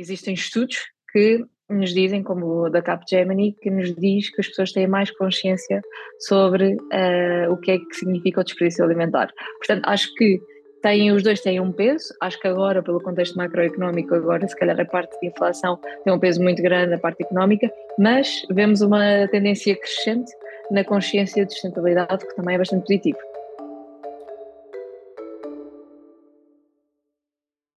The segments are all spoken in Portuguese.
existem estudos que nos dizem, como o da Capgemini, que nos diz que as pessoas têm mais consciência sobre uh, o que é que significa o desperdício alimentar. Portanto, acho que têm, os dois têm um peso, acho que agora, pelo contexto macroeconómico, agora se calhar a parte de inflação tem um peso muito grande, a parte económica, mas vemos uma tendência crescente na consciência de sustentabilidade, que também é bastante positivo.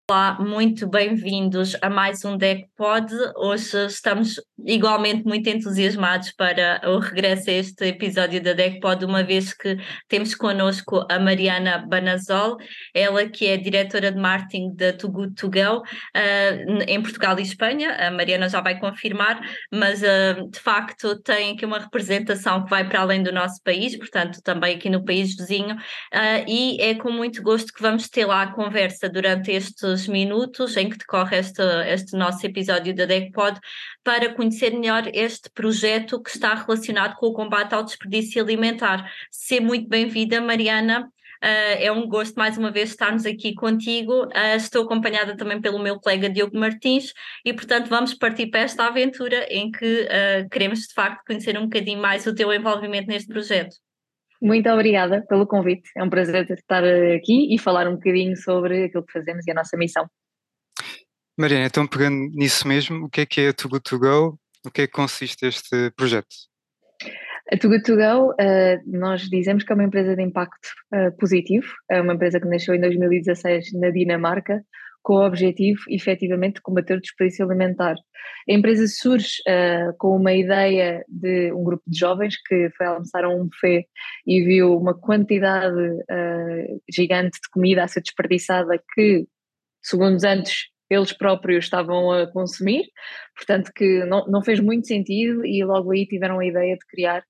Olá, muito bem-vindos a mais um DECPOD. Hoje estamos igualmente muito entusiasmados para o regresso a este episódio da DECPOD, uma vez que temos connosco a Mariana Banazol, ela que é diretora de marketing da Too Good uh, em Portugal e Espanha. A Mariana já vai confirmar, mas uh, de facto tem aqui uma representação que vai para além do nosso país, portanto também aqui no país vizinho, uh, e é com muito gosto que vamos ter lá a conversa durante estes minutos em que decorre este, este nosso episódio da DECPOD para conhecer melhor este projeto que está relacionado com o combate ao desperdício alimentar. Seja muito bem-vinda, Mariana. Uh, é um gosto mais uma vez estarmos aqui contigo. Uh, estou acompanhada também pelo meu colega Diogo Martins e, portanto, vamos partir para esta aventura em que uh, queremos de facto conhecer um bocadinho mais o teu envolvimento neste projeto. Muito obrigada pelo convite. É um prazer estar aqui e falar um bocadinho sobre aquilo que fazemos e a nossa missão. Mariana, então pegando nisso mesmo, o que é que é a Too Good To Go? O que é que consiste este projeto? A Too Good To Go, uh, nós dizemos que é uma empresa de impacto uh, positivo, é uma empresa que nasceu em 2016 na Dinamarca, com o objetivo, efetivamente, de combater o desperdício alimentar. A empresa surge uh, com uma ideia de um grupo de jovens que foi almoçar a um buffet e viu uma quantidade uh, gigante de comida a ser desperdiçada que, segundos antes, eles próprios estavam a consumir, portanto que não, não fez muito sentido e logo aí tiveram a ideia de criar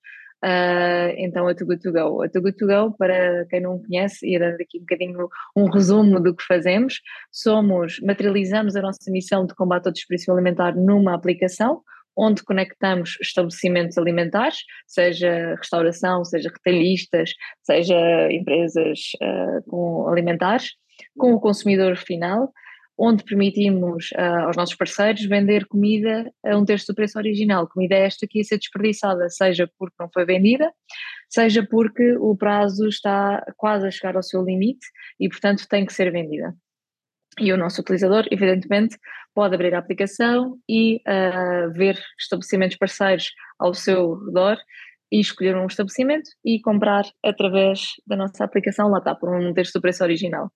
Uh, então, a Too Good To Go. A Too Good To Go, para quem não conhece, e dando aqui um bocadinho um resumo do que fazemos, somos, materializamos a nossa missão de combate ao desperdício alimentar numa aplicação, onde conectamos estabelecimentos alimentares, seja restauração, seja retalhistas, seja empresas uh, com alimentares, com o consumidor final, onde permitimos uh, aos nossos parceiros vender comida a um terço do preço original. Comida esta que ia ser desperdiçada, seja porque não foi vendida, seja porque o prazo está quase a chegar ao seu limite e, portanto, tem que ser vendida. E o nosso utilizador, evidentemente, pode abrir a aplicação e uh, ver estabelecimentos parceiros ao seu redor e escolher um estabelecimento e comprar através da nossa aplicação, lá está, por um terço do preço original.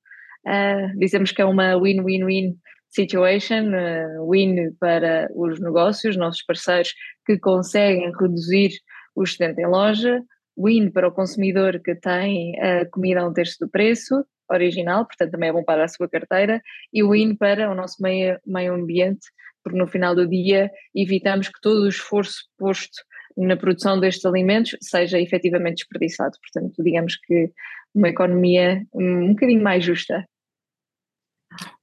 Uh, dizemos que é uma win-win-win situation, uh, win para os negócios, nossos parceiros que conseguem reduzir o excedente em loja, win para o consumidor que tem a comida a um terço do preço original, portanto também é bom para a sua carteira, e win para o nosso meio, meio ambiente, porque no final do dia evitamos que todo o esforço posto na produção destes alimentos seja efetivamente desperdiçado. Portanto, digamos que uma economia um bocadinho mais justa.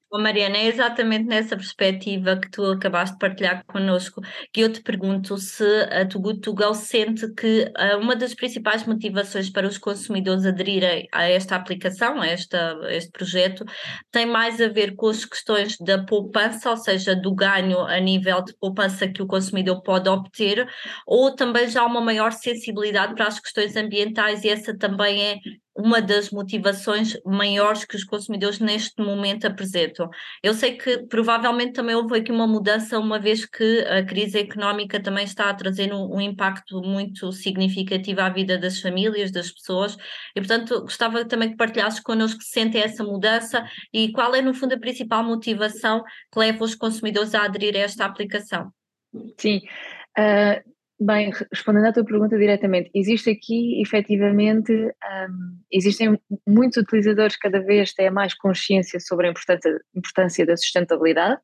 Oh, Mariana, é exatamente nessa perspectiva que tu acabaste de partilhar connosco que eu te pergunto se a Go sente que uh, uma das principais motivações para os consumidores aderirem a esta aplicação, a, esta, a este projeto, tem mais a ver com as questões da poupança, ou seja, do ganho a nível de poupança que o consumidor pode obter, ou também já uma maior sensibilidade para as questões ambientais e essa também é uma das motivações maiores que os consumidores neste momento apresentam. Eu sei que provavelmente também houve aqui uma mudança, uma vez que a crise económica também está a trazer um, um impacto muito significativo à vida das famílias, das pessoas, e portanto gostava também que partilhasses connosco se sente essa mudança e qual é, no fundo, a principal motivação que leva os consumidores a aderir a esta aplicação. Sim. Uh Bem, respondendo à tua pergunta diretamente, existe aqui efetivamente, um, existem muitos utilizadores cada vez têm mais consciência sobre a importância, importância da sustentabilidade,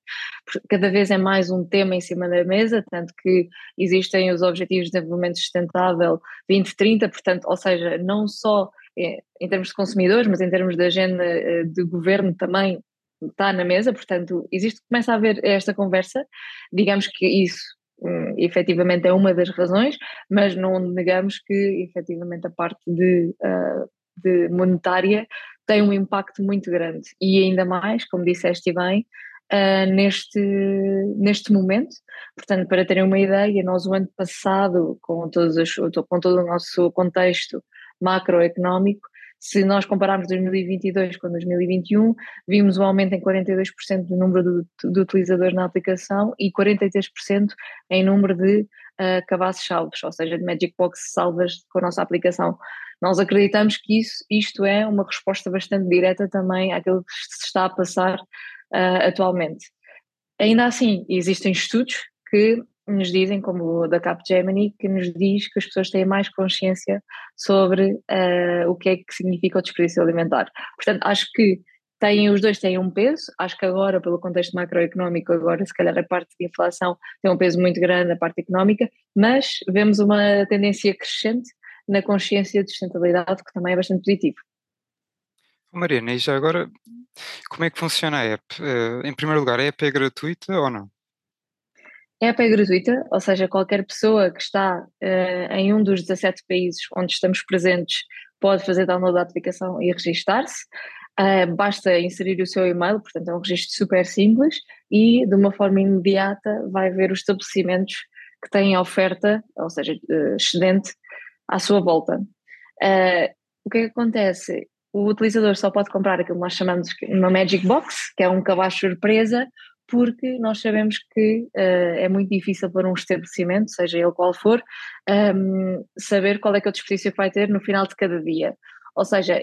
cada vez é mais um tema em cima da mesa, tanto que existem os Objetivos de Desenvolvimento Sustentável 2030, portanto, ou seja, não só é, em termos de consumidores, mas em termos de agenda eh, de governo também está na mesa, portanto, existe, começa a haver esta conversa, digamos que isso um, efetivamente é uma das razões, mas não negamos que efetivamente a parte de, uh, de monetária tem um impacto muito grande e ainda mais, como disseste bem, uh, neste, neste momento. Portanto, para terem uma ideia, nós o ano passado, com, todos as, com todo o nosso contexto macroeconómico, se nós compararmos 2022 com 2021, vimos um aumento em 42% do número de, de, utilizadores na aplicação e 43% em número de uh, cabazes salvos, ou seja, de Magic Box salvas com a nossa aplicação. Nós acreditamos que isso, isto é uma resposta bastante direta também àquilo que se está a passar uh, atualmente. Ainda assim, existem estudos que nos dizem, como o da Capgemini, que nos diz que as pessoas têm mais consciência sobre uh, o que é que significa o desperdício alimentar. Portanto, acho que têm, os dois têm um peso, acho que agora, pelo contexto macroeconómico, agora se calhar a parte de inflação tem um peso muito grande, a parte económica, mas vemos uma tendência crescente na consciência de sustentabilidade, que também é bastante positivo. Mariana, e já agora, como é que funciona a app? Uh, em primeiro lugar, a app é gratuita ou não? A app é gratuita, ou seja, qualquer pessoa que está uh, em um dos 17 países onde estamos presentes pode fazer download da aplicação e registar-se. Uh, basta inserir o seu e-mail, portanto é um registro super simples e de uma forma imediata vai ver os estabelecimentos que têm oferta, ou seja, uh, excedente à sua volta. o que é que acontece? O utilizador só pode comprar aquilo que nós chamamos de uma Magic Box, que é um cabaz surpresa, porque nós sabemos que uh, é muito difícil para um estabelecimento, seja ele qual for, um, ehm, saber qual é que é o desperdício que vai ter no final de cada dia. Ou seja,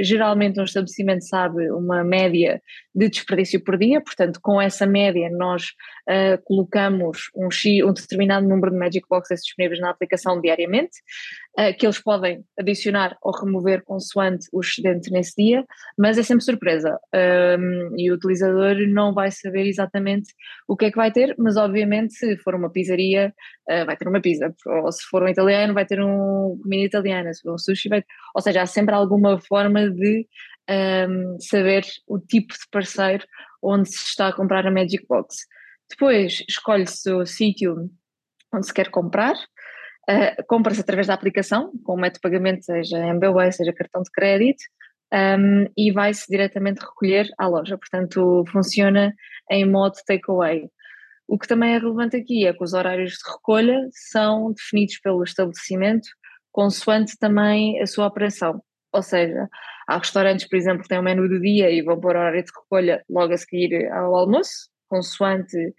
geralmente um estabelecimento sabe uma média de desperdício por dia, portanto, com essa média nós uh, colocamos um, um determinado número de Magic Boxes disponíveis na aplicação diariamente, uh, que eles podem adicionar ou remover consoante o excedente nesse dia, mas é sempre surpresa um, e o utilizador não vai saber exatamente o que é que vai ter, mas obviamente se for uma pizzaria uh, vai ter uma pizza, ou se for um italiano vai ter um comida italiana, se for um sushi vai ou seja, há sempre alguma forma de um, saber o tipo de parceiro onde se está a comprar a Magic Box. Depois escolhe-se o sítio onde se quer comprar, uh, compra-se através da aplicação, com o método de pagamento, seja MBWay, seja cartão de crédito, um, e vai-se diretamente recolher à loja. Portanto, funciona em modo takeaway. O que também é relevante aqui é que os horários de recolha são definidos pelo estabelecimento consoante também a sua operação. Ou seja, há restaurantes, por exemplo, que têm o menu do dia e vão pôr hora de recolha logo a seguir ao almoço, consoante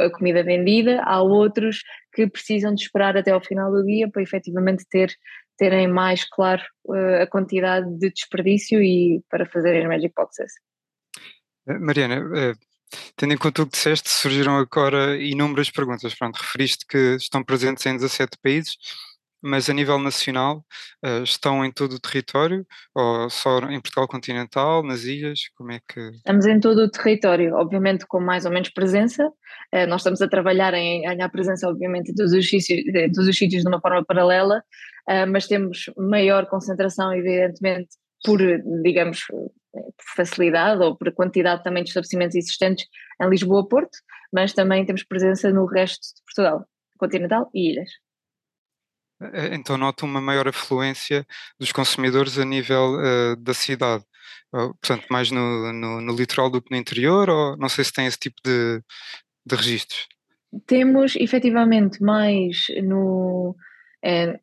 a comida vendida, há outros que precisam de esperar até ao final do dia para efetivamente ter, terem mais claro uh, a quantidade de desperdício e para fazerem Magic Boxes. Eh, Mariana, uh, tendo em conta o que disseste, surgiram agora inúmeras perguntas. Pronto, referiste que estão presentes em 17 países mas a nível nacional uh, estão em todo o território ou só em Portugal continental, nas ilhas? Como é que. Estamos em todo o território, obviamente com mais ou menos presença. Uh, nós estamos a trabalhar em ganhar presença, obviamente, todos os sítios, todos os sítios de uma forma paralela, uh, mas temos maior concentração, evidentemente, por, digamos, por facilidade ou por quantidade também de estabelecimentos existentes em Lisboa-Porto, mas também temos presença no resto de Portugal, continental e ilhas. Eh, então noto uma maior afluência dos consumidores a nível uh, da cidade. Portanto, mais no, no, no, litoral do que no interior, ou não sei se tem esse tipo de, de registros? Temos efetivamente mais no, em,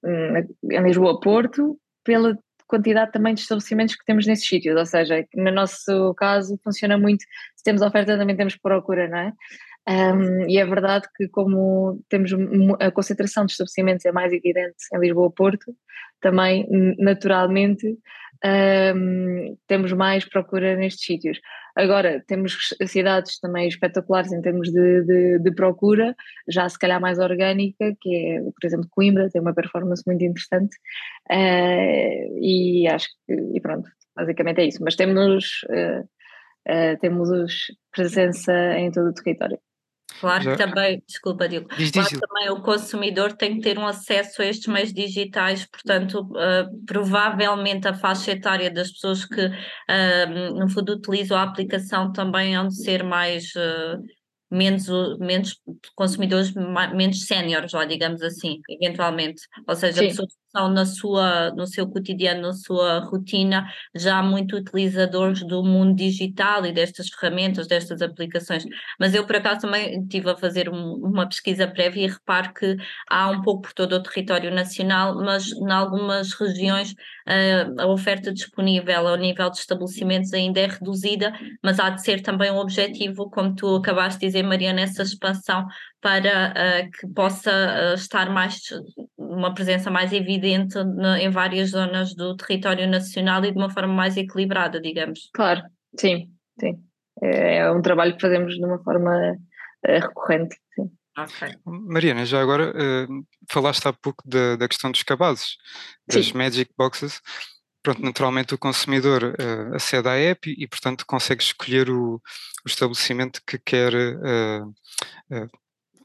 em Lisboa-Porto, pela quantidade também de estabelecimentos que temos nesses sítios, ou seja, no nosso caso funciona muito, se temos oferta também temos procura, não é? Um, e é verdade que, como temos a concentração de estabelecimentos é mais evidente em Lisboa-Porto, também naturalmente um, temos mais procura nestes sítios. Agora, temos cidades também espetaculares em termos de, de, de, procura, já se calhar mais orgânica, que é, por exemplo, Coimbra, tem uma performance muito interessante, uh, e acho que, e pronto, basicamente é isso. Mas temos, uh, uh, temos presença em todo o território. Claro que também, desculpa, Diogo, diz, claro também o consumidor tem que ter um acesso a estes meios digitais, portanto, uh, provavelmente a faixa etária das pessoas que, uh, no fundo, utilizam a aplicação também hão de ser mais. Uh, menos, menos consumidores, menos séniores, digamos assim, eventualmente. Ou seja, Sim. pessoas que na sua, no seu cotidiano, na sua rotina, já muito utilizadores do mundo digital e destas ferramentas, destas aplicações. Mas eu, por acaso, também estive a fazer um, uma pesquisa prévia e reparo que há um pouco por todo o território nacional, mas em algumas regiões uh, a oferta disponível ao nível de estabelecimentos ainda é reduzida, mas há de ser também um objetivo, como tu acabaste de dizer, Maria, nessa expansão para uh, que possa uh, estar mais uma presença mais evidente na, em várias zonas do território nacional e de uma forma mais equilibrada, digamos. Claro, sim, sim. É, é um trabalho que fazemos de uma forma uh, recorrente, sim. Okay. Mariana, já agora falaste há pouco da, da questão dos cabazes, das sim. Magic Boxes pronto, naturalmente o consumidor uh, acede à app e, e, portanto, consegue escolher o, o estabelecimento que quer uh, uh,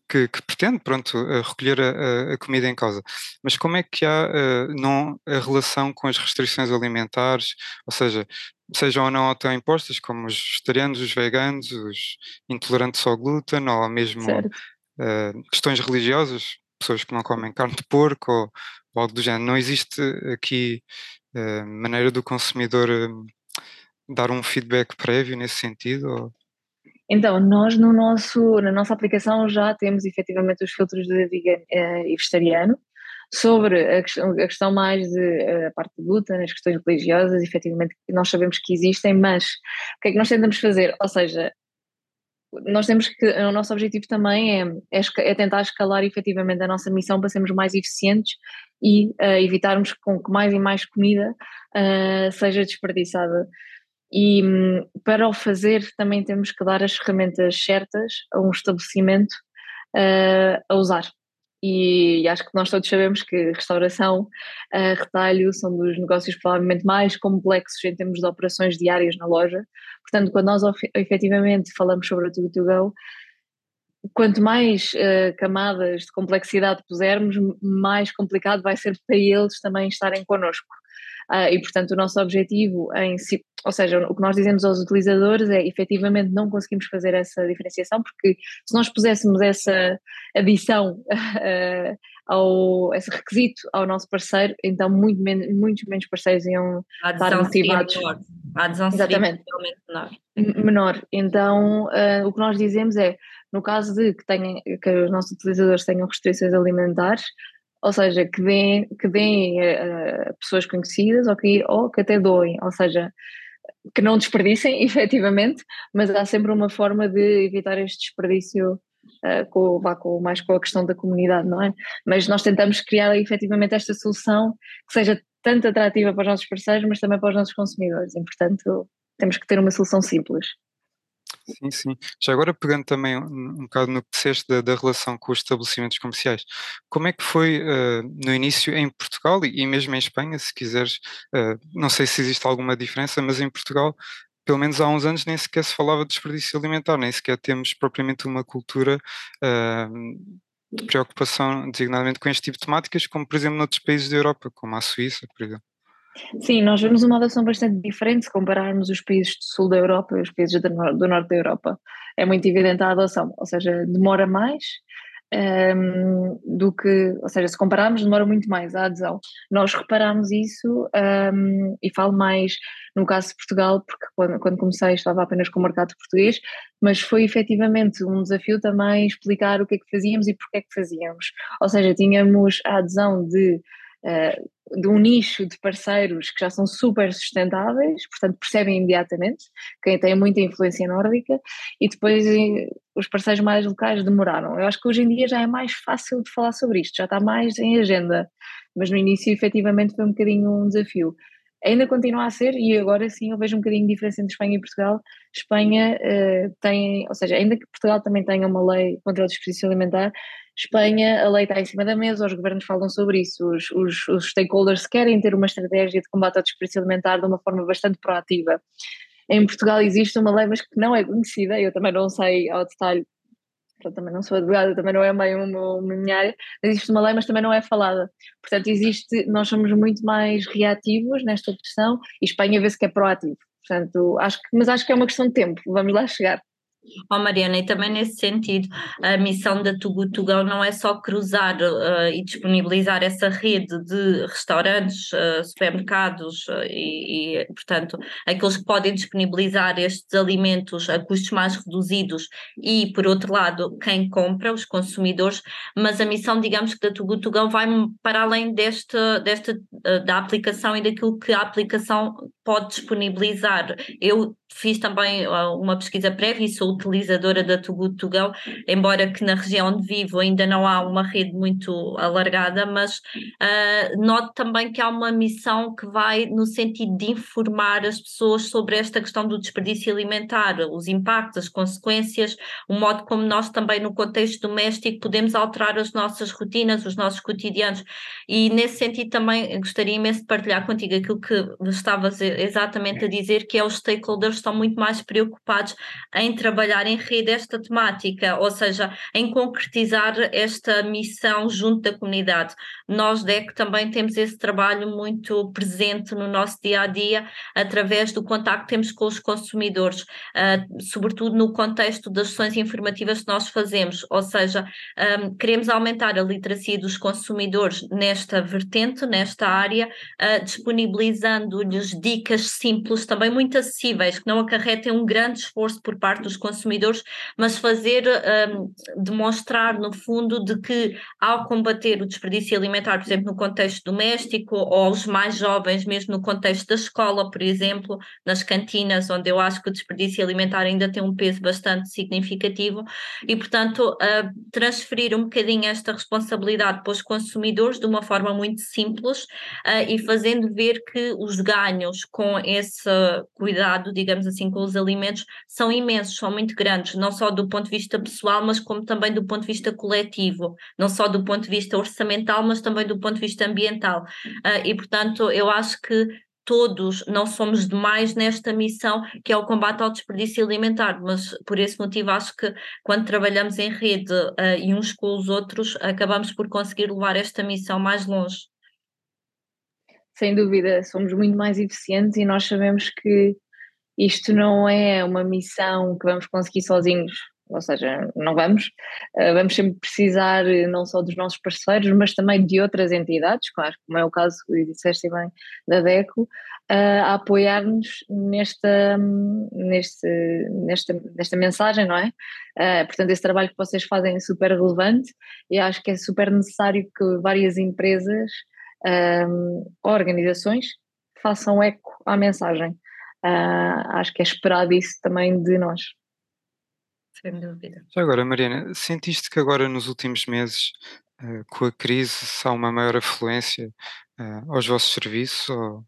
que, que pretende, pronto, recolher a, a, comida em causa. Mas como é que há uh, não, a relação com as restrições alimentares, ou seja, sejam ou não tão impostas, como os vegetarianos, os veganos, os intolerantes ao glúten, ou mesmo uh, questões religiosas, pessoas que não comem carne de porco, ou, ou algo do género. Não existe aqui uh, maneira do consumidor dar um feedback prévio nesse sentido? Ou? Então, nós no nosso, na nossa aplicação já temos efetivamente os filtros de vegan uh, e vegetariano. Sobre a questão, a questão mais de uh, a parte de glúten, as questões religiosas, efetivamente nós sabemos que existem, mas o que é que nós tentamos fazer? Ou seja, nós temos que, o nosso objetivo também é, é, é, tentar escalar efetivamente a nossa missão para sermos mais eficientes e uh, evitarmos com que mais e mais comida uh, seja desperdiçada. E hum, para o fazer também temos que dar as ferramentas certas a um estabelecimento uh, a usar. E, e, acho que nós todos sabemos que restauração, uh, retalho são dos negócios provavelmente mais complexos em termos de operações diárias na loja. Portanto, quando nós efetivamente falamos sobre a Too To Go, quanto mais uh, camadas de complexidade pusermos, mais complicado vai ser para eles também estarem connosco. Uh, e, portanto, o nosso objetivo em si, ou seja, o que nós dizemos aos utilizadores é efetivamente não conseguimos fazer essa diferenciação, porque se nós puséssemos essa adição, uh, ao, esse requisito ao nosso parceiro, então muito men muitos menos parceiros iam estar motivados. Menor. A adesão Exatamente. menor. menor. Então, uh, o que nós dizemos é, no caso de que, tenham, que os nossos utilizadores tenham restrições alimentares, ou seja, que deem, que deem a, a pessoas conhecidas ou que, ou que até doem, ou seja, que não desperdicem efetivamente, mas há sempre uma forma de evitar este desperdício uh, com, vá, com, mais com a questão da comunidade, não é? Mas nós tentamos criar efetivamente esta solução que seja tanto atrativa para os nossos parceiros, mas também para os nossos consumidores, e portanto temos que ter uma solução simples. Sim, sim. Já agora pegando também um, um bocado no que disseste da, da, relação com os estabelecimentos comerciais, como é que foi uh, no início em Portugal e, e, mesmo em Espanha, se quiseres, uh, não sei se existe alguma diferença, mas em Portugal, pelo menos há uns anos, nem sequer se falava de desperdício alimentar, nem sequer temos propriamente uma cultura uh, de preocupação designadamente com este tipo de temáticas, como por exemplo noutros países da Europa, como a Suíça, por exemplo. Sim, nós vemos uma adoção bastante diferente se compararmos os países do sul da Europa e os países do, norte da Europa. É muito evidente a adoção, ou seja, demora mais um, ehm, do que, ou seja, se compararmos, demora muito mais a adesão. Nós reparamos isso um, ehm, e falo mais no caso de Portugal, porque quando, quando comecei estava apenas com o mercado português, mas foi efetivamente um desafio também explicar o que é que fazíamos e porque é que fazíamos. Ou seja, tínhamos a adesão de uh, de um nicho de parceiros que já são super sustentáveis, portanto percebem imediatamente, quem tem muita influência nórdica, e depois eh, os parceiros mais locais demoraram. Eu acho que hoje em dia já é mais fácil de falar sobre isto, já está mais em agenda, mas no início efetivamente foi um bocadinho um desafio. Ainda continua a ser, e agora sim eu vejo um bocadinho de diferença entre Espanha e Portugal. Espanha uh, tem, ou seja, ainda que Portugal também tenha uma lei contra o desperdício alimentar, Espanha, a lei está em cima da mesa, os governos falam sobre isso, os, os, os stakeholders querem ter uma estratégia de combate ao desperdício alimentar de uma forma bastante proativa. Em Portugal existe uma lei, mas que não é conhecida, eu também não sei ao detalhe, eu também não sou advogada, também não é meio uma, minha área, existe uma lei, mas também não é falada. Portanto, existe, nós somos muito mais reativos nesta questão e Espanha vê-se que é proativo. Portanto, acho que, mas acho que é uma questão de tempo, vamos lá chegar. Oh, Mariana, e também nesse sentido, a missão da Tugu Tugão não é só cruzar uh, e disponibilizar essa rede de restaurantes, uh, supermercados uh, e, e, portanto, aqueles que podem disponibilizar estes alimentos a custos mais reduzidos e, por outro lado, quem compra, os consumidores, mas a missão, digamos que da Tugu Tugão vai para além desta, desta da aplicação e daquilo que a aplicação pode disponibilizar. Eu fiz também uma pesquisa prévia e sou utilizadora da Tugu Tugão, embora que na região onde vivo ainda não há uma rede muito alargada, mas uh, noto também que há uma missão que vai no sentido de informar as pessoas sobre esta questão do desperdício alimentar, os impactos, as consequências, o modo como nós também no contexto doméstico podemos alterar as nossas rotinas, os nossos cotidianos e nesse sentido também gostaria imenso de partilhar contigo aquilo que estavas exatamente a dizer, que é os stakeholders estão muito mais preocupados em trabalhar em rede esta temática, ou seja, em concretizar esta missão junto da comunidade. Nós, DEC, também temos esse trabalho muito presente no nosso dia a dia, através do contacto que temos com os consumidores, uh, sobretudo no contexto das sessões informativas que nós fazemos, ou seja, um, queremos aumentar a literacia dos consumidores nesta vertente, nesta área, uh, disponibilizando-lhes dicas simples, também muito acessíveis, que não acarretem um grande esforço por parte dos consumidores, mas fazer, um, demonstrar no fundo de que ao combater o desperdício alimentar, por exemplo, no contexto doméstico, ou os mais jovens, mesmo no contexto da escola, por exemplo, nas cantinas, onde eu acho que o desperdício alimentar ainda tem um peso bastante significativo, e portanto uh, transferir um bocadinho esta responsabilidade para os consumidores de uma forma muito simples uh, e fazendo ver que os ganhos com esse cuidado, digamos assim, com os alimentos, são imensos, são muito grandes, não só do ponto de vista pessoal, mas como também do ponto de vista coletivo, não só do ponto de vista orçamental, mas também do ponto de vista ambiental. Uh, e, portanto, eu acho que todos não somos demais nesta missão que é o combate ao desperdício alimentar, mas por esse motivo acho que quando trabalhamos em rede uh, e uns com os outros, acabamos por conseguir levar esta missão mais longe. Sem dúvida, somos muito mais eficientes e nós sabemos que isto não é uma missão que vamos conseguir sozinhos, ou seja, não vamos, uh, vamos sempre precisar eh, não só dos nossos parceiros, mas também de outras entidades, claro, como é o caso, e disseste bem, da DECO, uh, a apoiar-nos nesta, neste, nesta, nesta mensagem, não é? Portanto, esse trabalho que vocês fazem é super relevante e acho que é super necessário que várias empresas, organizações, façam eco à mensagem. Uh, acho que é esperado isso também de nós. Sem dúvida. Já agora, Mariana, sentiste que agora nos últimos meses, uh, com a crise, há uma maior afluência uh, aos vossos serviços? Ou...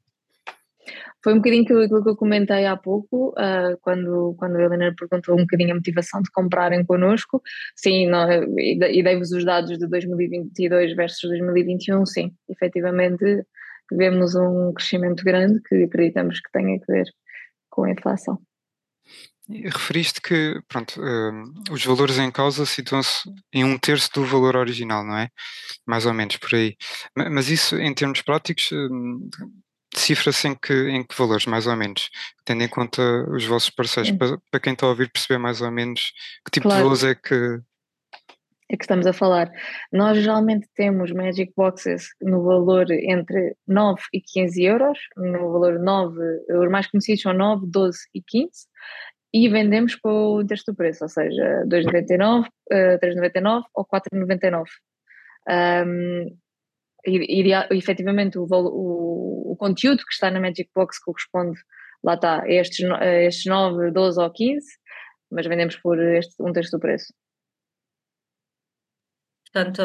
Foi um bocadinho aquilo que eu comentei há pouco, uh, quando, quando a Helena perguntou um bocadinho a motivação de comprarem connosco. Sim, não, e dei-vos os dados de 2022 versus 2021, sim, efetivamente vemos um crescimento grande que acreditamos que tenha a ver com a inflação. Referiste que pronto, uh, os valores em causa situam-se em um terço do valor original, não é? Mais ou menos por aí. Mas isso, em termos práticos, uh, cifra-se em que, em que valores, mais ou menos? Tendo em conta os vossos parceiros, para, para, quem está a ouvir perceber mais ou menos que tipo claro. de valores é que. É que estamos a falar. Nós geralmente temos Magic Boxes no valor entre 9 e 15 euros, no valor 9, os mais conhecidos são 9, 12 e 15 e vendemos com o terço do preço, ou seja, 2,99, uh, 3,99 ou 4,99. Um, iria, efetivamente, o, o, o, conteúdo que está na Magic Box corresponde, lá está, a estes, a estes 9, 12 ou 15, mas vendemos por este, um terço do preço. Portanto,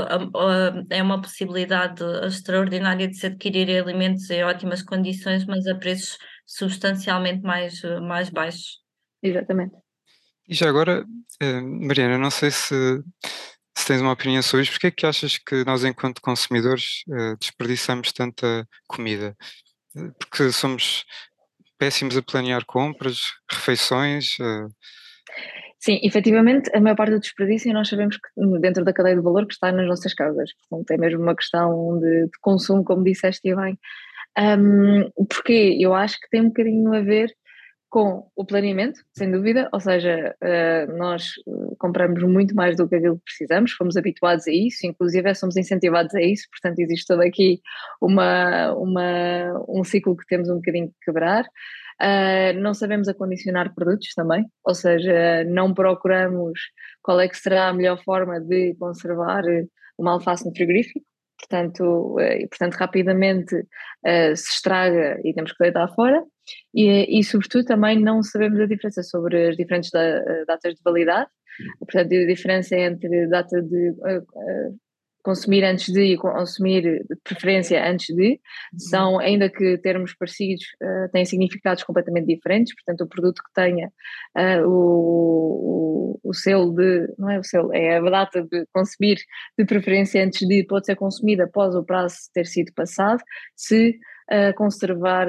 é uma possibilidade extraordinária de se adquirir alimentos em ótimas condições, mas a preços substancialmente mais, mais baixos. Exatamente. E já agora, eh, Mariana, não sei se, se tens uma opinião sobre isto, porque é que achas que nós, enquanto consumidores, eh, desperdiçamos tanta comida? Eh, porque somos péssimos a planear compras, refeições. Sim, efetivamente, a maior parte do desperdício nós sabemos que dentro da cadeia de valor que está nas nossas casas. Portanto, é mesmo uma questão de, de consumo, como disseste bem. Um, porque eu acho que tem um bocadinho a ver com o planeamento, sem dúvida, ou seja, uh, nós eh, compramos muito mais do que aquilo que precisamos, fomos habituados a isso, inclusive somos incentivados a isso, portanto existe todo aqui uma, uma, um ciclo que temos um bocadinho que quebrar. Uh, não sabemos acondicionar produtos também, ou seja, não procuramos qual é que será a melhor forma de conservar uma alface no frigorífico, portanto, e, portanto rapidamente se estraga e temos que deitar fora. E, e, sobretudo, também não sabemos a diferença sobre as diferentes eh, datas de validade, portanto, a diferença entre data de uh, consumir antes de e consumir de preferência antes de, uhum. são, ainda que termos parecidos, uh, têm significados completamente diferentes, portanto o produto que tenha uh, o, o, o, selo de, não é o selo, é a data de consumir de preferência antes de, pode ser consumido após o prazo ter sido passado, se uh, conservar,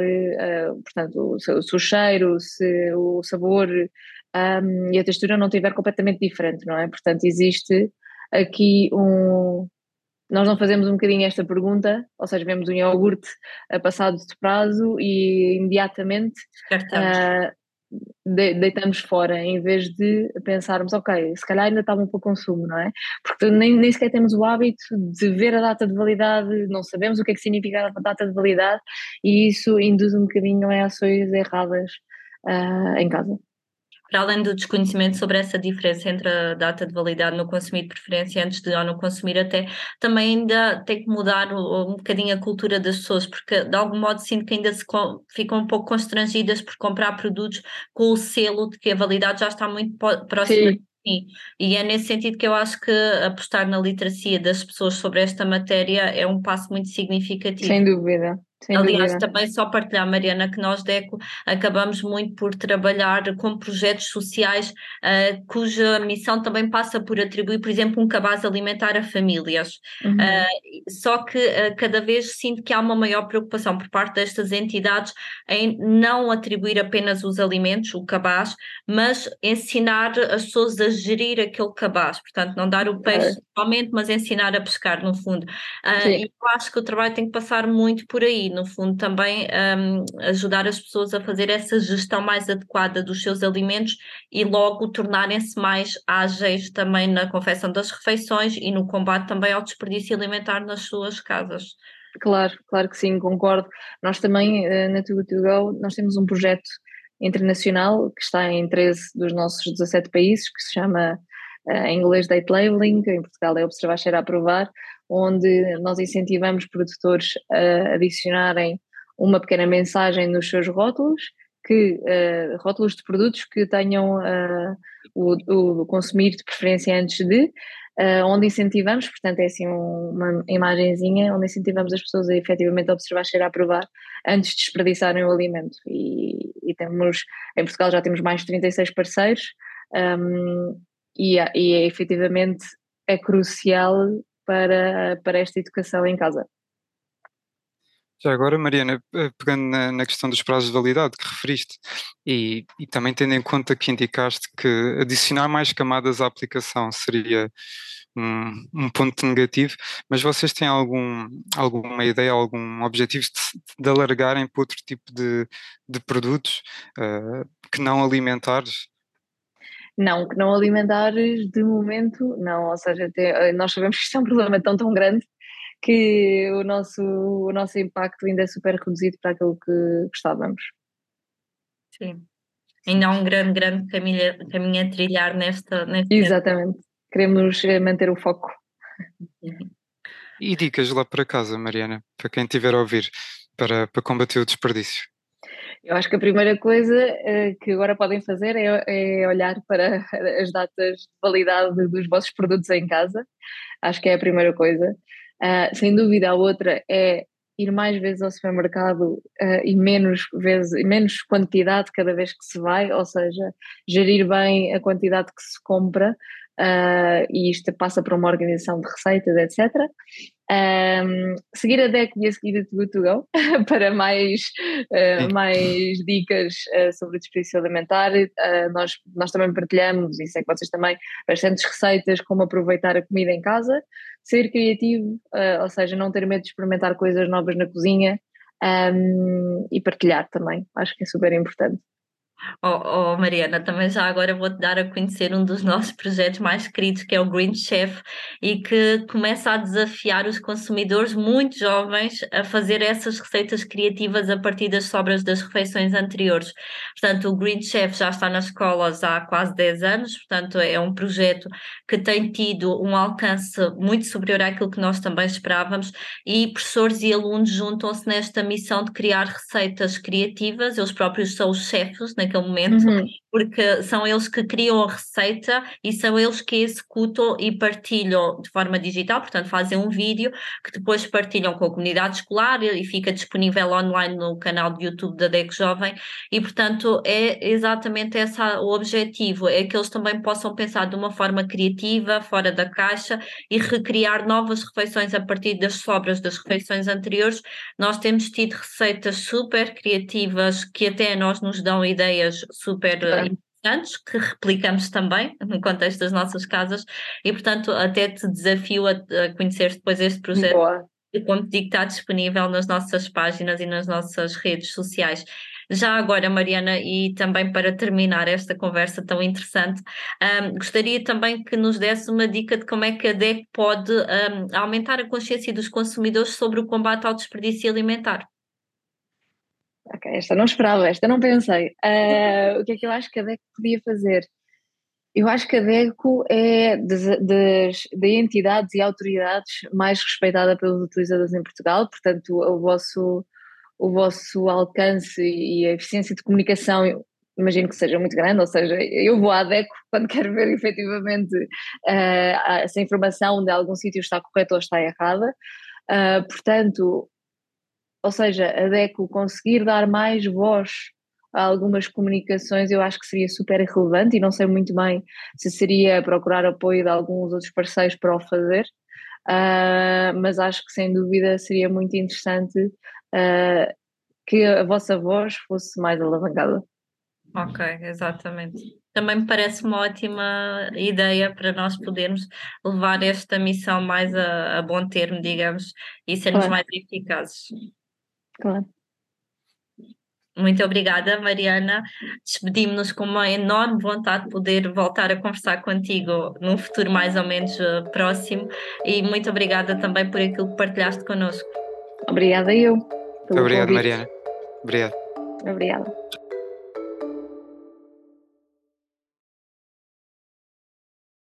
portanto, o, o seu cheiro, se o sabor um, e a textura não estiver completamente diferente, não é? Portanto, existe aqui um, nós não fazemos um bocadinho esta pergunta, ou seja, vemos um iogurte uh, passado de prazo e imediatamente uh, de, deitamos fora, em vez de pensarmos, ok, se calhar ainda está bom para consumo, não é? Porque nem, nem sequer temos o hábito de ver a data de validade, não sabemos o que é que significa a data de validade e isso induz um bocadinho ações erradas uh, em casa para além do desconhecimento sobre essa diferença entre a data de validade no consumir de preferência antes de ou no consumir até, também ainda tem que mudar um bocadinho a cultura das pessoas, porque de algum modo sinto que ainda se ficam um pouco constrangidas por comprar produtos com o selo de que a validade já está muito próxima Sim. Sim, e é nesse sentido que eu acho que apostar na literacia das pessoas sobre esta matéria é um passo muito significativo. Sem dúvida. Sem Aliás, dúvida. também só partilhar, Mariana, que nós, DECO, acabamos muito por trabalhar com projetos sociais uh, cuja missão também passa por atribuir, por exemplo, um cabaz alimentar a famílias. Uhum. Uh, só que uh, cada vez sinto que há uma maior preocupação por parte destas entidades em não atribuir apenas os alimentos, o cabaz, mas ensinar as pessoas a gerir aquele cabaz. Portanto, não dar o peixe somente, mas ensinar a pescar, no fundo. e eu acho que o trabalho tem que passar muito por aí no fundo, também um, ajudar as pessoas a fazer essa gestão mais adequada dos seus alimentos e logo tornarem-se mais ágeis também na confecção das refeições e no combate também ao desperdício alimentar nas suas casas. Claro, claro que sim, concordo. Nós também, eh, na Too To Go, nós temos um projeto internacional que está em 13 dos nossos 17 países, que se chama eh, em inglês Date Labeling, em Portugal é Observar, Cheirar, Aprovar, onde nós incentivamos produtores a adicionarem uma pequena mensagem nos seus rótulos, que, uh, rótulos de produtos que tenham uh, o, o, consumir de preferência antes de, uh, onde incentivamos, portanto é assim um, uma imagenzinha, onde incentivamos as pessoas a efetivamente observar, cheirar, provar, antes de desperdiçarem o alimento. E, e temos, em Portugal já temos mais de 36 parceiros, um, e, e é, efetivamente é crucial para, para esta educação em casa. Já agora, Mariana, eh, pegando na, na, questão dos prazos de validade que referiste, e, e, também tendo em conta que indicaste que adicionar mais camadas à aplicação seria um, um ponto negativo, mas vocês têm algum, alguma ideia, algum objetivo de, de alargarem para outro tipo de, de produtos uh, que não alimentares? Não, que não alimentares de momento, não, ou seja, eh, nós sabemos que isto é um problema tão, tão grande que o nosso, o nosso impacto ainda é super reduzido para aquilo que gostávamos. Sim, ainda há um grande, grande caminho, caminho a trilhar nesta. nesta Exatamente, queremos eh, manter o foco. E dicas lá para casa, Mariana, para quem estiver a ouvir, para, para combater o desperdício. Eu acho que a primeira coisa uh, que agora podem fazer é, é, olhar para as datas de validade dos vossos produtos em casa. Acho que é a primeira coisa. Uh, sem dúvida, a outra é ir mais vezes ao supermercado uh, e menos vezes, menos quantidade cada vez que se vai, ou seja, gerir bem a quantidade que se compra uh, e isto passa por uma organização de receitas, etc. Um, seguir a DEC e a seguir a Too To Go para mais, uh, mais dicas uh, sobre o desperdício alimentar. Uh, nós, nós também partilhamos, e sei que vocês também, bastantes receitas como aproveitar a comida em casa, ser criativo, ou seja, não ter medo de experimentar coisas novas na cozinha um, e partilhar também. Acho que é super importante. Oh, oh, Mariana, também já agora vou-te dar a conhecer um dos nossos projetos mais queridos, que é o Green Chef, e que começa a desafiar os consumidores muito jovens a fazer essas receitas criativas a partir das sobras das refeições anteriores. Portanto, o Green Chef já está nas escolas há quase 10 anos, portanto, é um projeto que tem tido um alcance muito superior àquilo que nós também esperávamos, e professores e alunos juntam-se nesta missão de criar receitas criativas, eles próprios são os chefes naquele momento, uhum. Porque são eles que criam a receita e são eles que executam e partilham de forma digital, portanto fazem um vídeo que depois partilham com a comunidade escolar e fica disponível online no canal de YouTube da DEC Jovem e portanto é exatamente esse o objetivo, é que eles também possam pensar de uma forma criativa, fora da caixa e recriar novas refeições a partir das sobras das refeições anteriores. Nós temos tido receitas super criativas que até nós nos dão ideias ideias super eh, interessantes que replicamos também no contexto das nossas casas e, portanto, até te desafio a, a conhecer depois este projeto. Boa. E como te digo, está disponível nas nossas páginas e nas nossas redes sociais. Já agora, Mariana, e também para terminar esta conversa tão interessante, um, gostaria também que nos desse uma dica de como é que a DEC pode um, aumentar a consciência dos consumidores sobre o combate ao desperdício alimentar. Ok, esta não esperava, esta não pensei. Uh, o que é que eu acho que a DECO podia fazer? Eu acho que a DECO é das, entidades e autoridades mais respeitada pelos utilizadores em Portugal, portanto, o vosso, o vosso alcance e a eficiência de comunicação imagino que seja muito grande, ou seja, eu vou à DECO quando quero ver efetivamente uh, se a informação de algum sítio está correta ou está errada. Uh, portanto, ou seja, a DECO conseguir dar mais voz a algumas comunicações, eu acho que seria super relevante e não sei muito bem se seria procurar apoio de alguns outros parceiros para o fazer, uh, mas acho que sem dúvida seria muito interessante uh, que a vossa voz fosse mais alavancada. Ok, exatamente. Também me parece uma ótima ideia para nós podermos levar esta missão mais a, a bom termo, digamos, e sermos claro. mais eficazes. Claro. Muito obrigada, Mariana. Despedimos-nos com uma enorme vontade de poder voltar a conversar contigo num futuro mais ou menos uh, próximo e muito obrigada também por aquilo que partilhaste connosco. Obrigada eu. Obrigado, convite. Mariana. Obrigado. Obrigada.